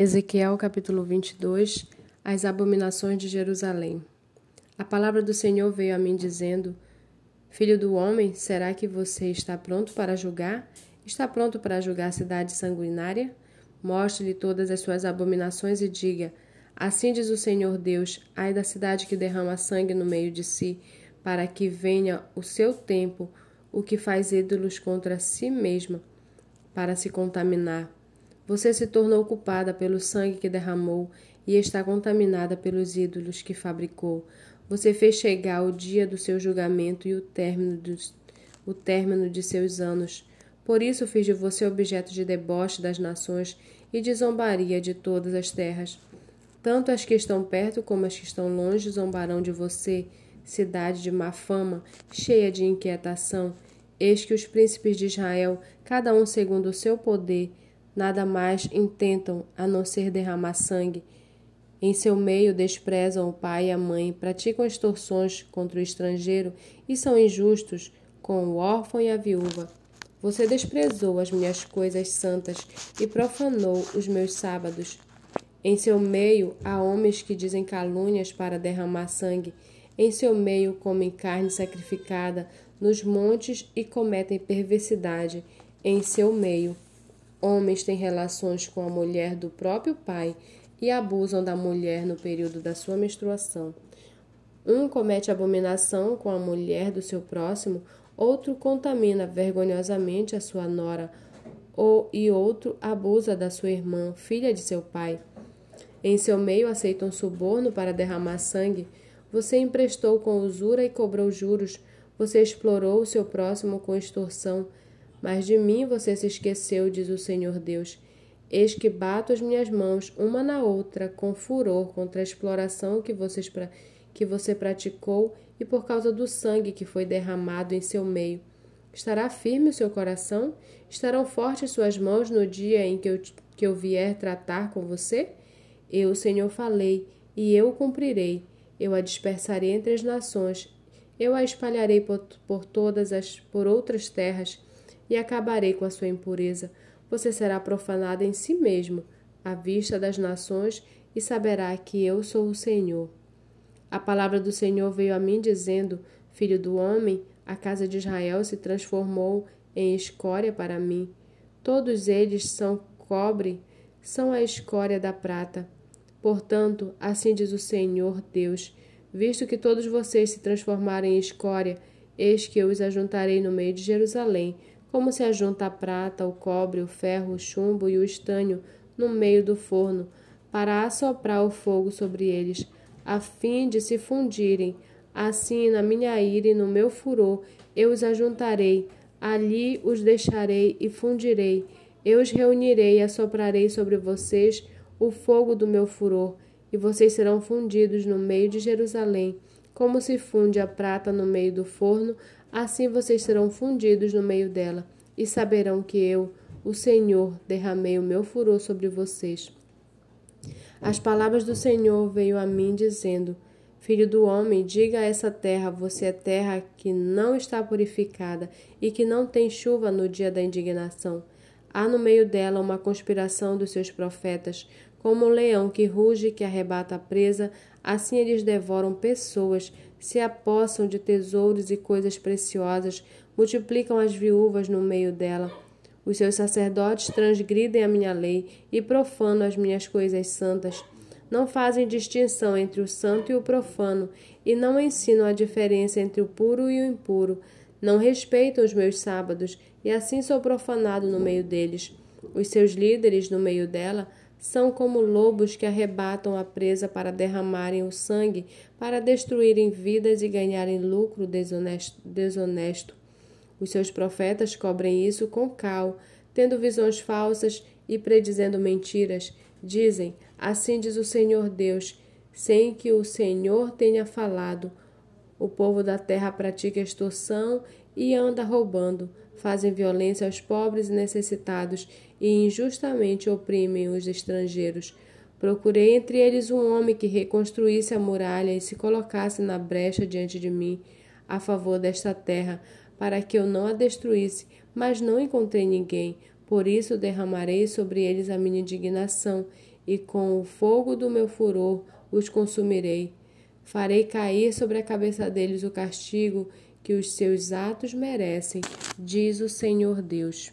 Ezequiel capítulo 22 As abominações de Jerusalém. A palavra do Senhor veio a mim dizendo: Filho do homem, será que você está pronto para julgar? Está pronto para julgar a cidade sanguinária? Mostre-lhe todas as suas abominações e diga: Assim diz o Senhor Deus: Ai da cidade que derrama sangue no meio de si, para que venha o seu tempo, o que faz ídolos contra si mesma, para se contaminar você se tornou culpada pelo sangue que derramou e está contaminada pelos ídolos que fabricou. Você fez chegar o dia do seu julgamento e o término, dos, o término de seus anos. Por isso fiz de você objeto de deboche das nações e de zombaria de todas as terras. Tanto as que estão perto como as que estão longe zombarão de você, cidade de má fama, cheia de inquietação. Eis que os príncipes de Israel, cada um segundo o seu poder, nada mais intentam a não ser derramar sangue. Em seu meio desprezam o pai e a mãe, praticam extorsões contra o estrangeiro e são injustos com o órfão e a viúva. Você desprezou as minhas coisas santas e profanou os meus sábados. Em seu meio há homens que dizem calúnias para derramar sangue. Em seu meio comem carne sacrificada nos montes e cometem perversidade. Em seu meio Homens têm relações com a mulher do próprio pai e abusam da mulher no período da sua menstruação. Um comete abominação com a mulher do seu próximo, outro contamina vergonhosamente a sua nora, ou, e outro abusa da sua irmã, filha de seu pai. Em seu meio aceitam suborno para derramar sangue. Você emprestou com usura e cobrou juros. Você explorou o seu próximo com extorsão. Mas de mim você se esqueceu, diz o Senhor Deus. Eis que bato as minhas mãos uma na outra com furor contra a exploração que, vocês, que você praticou e por causa do sangue que foi derramado em seu meio. Estará firme o seu coração? Estarão fortes suas mãos no dia em que eu, que eu vier tratar com você? Eu, Senhor, falei, e eu cumprirei. Eu a dispersarei entre as nações. Eu a espalharei por, por todas as por outras terras e acabarei com a sua impureza. Você será profanado em si mesmo, à vista das nações, e saberá que eu sou o Senhor. A palavra do Senhor veio a mim dizendo: Filho do homem, a casa de Israel se transformou em escória para mim. Todos eles são cobre, são a escória da prata. Portanto, assim diz o Senhor Deus: visto que todos vocês se transformaram em escória, eis que eu os ajuntarei no meio de Jerusalém, como se ajunta a prata, o cobre, o ferro, o chumbo e o estanho no meio do forno, para assoprar o fogo sobre eles, a fim de se fundirem. Assim, na minha ira e no meu furor, eu os ajuntarei, ali os deixarei e fundirei. Eu os reunirei e assoprarei sobre vocês o fogo do meu furor, e vocês serão fundidos no meio de Jerusalém, como se funde a prata no meio do forno, Assim vocês serão fundidos no meio dela, e saberão que eu, o Senhor, derramei o meu furor sobre vocês. As palavras do Senhor veio a mim dizendo: Filho do homem, diga a essa terra: você é terra que não está purificada e que não tem chuva no dia da indignação. Há no meio dela uma conspiração dos seus profetas, como um leão que ruge e que arrebata a presa, assim eles devoram pessoas se apossam de tesouros e coisas preciosas, multiplicam as viúvas no meio dela. Os seus sacerdotes transgridem a minha lei e profanam as minhas coisas santas. Não fazem distinção entre o santo e o profano, e não ensinam a diferença entre o puro e o impuro. Não respeitam os meus sábados, e assim sou profanado no meio deles. Os seus líderes no meio dela são como lobos que arrebatam a presa para derramarem o sangue, para destruírem vidas e ganharem lucro desonesto. desonesto. Os seus profetas cobrem isso com cal, tendo visões falsas e predizendo mentiras. Dizem: Assim diz o Senhor Deus, sem que o Senhor tenha falado. O povo da terra pratica extorsão e anda roubando, fazem violência aos pobres e necessitados e injustamente oprimem os estrangeiros. Procurei entre eles um homem que reconstruísse a muralha e se colocasse na brecha diante de mim, a favor desta terra, para que eu não a destruísse, mas não encontrei ninguém. Por isso derramarei sobre eles a minha indignação, e com o fogo do meu furor os consumirei. Farei cair sobre a cabeça deles o castigo que os seus atos merecem, diz o Senhor Deus.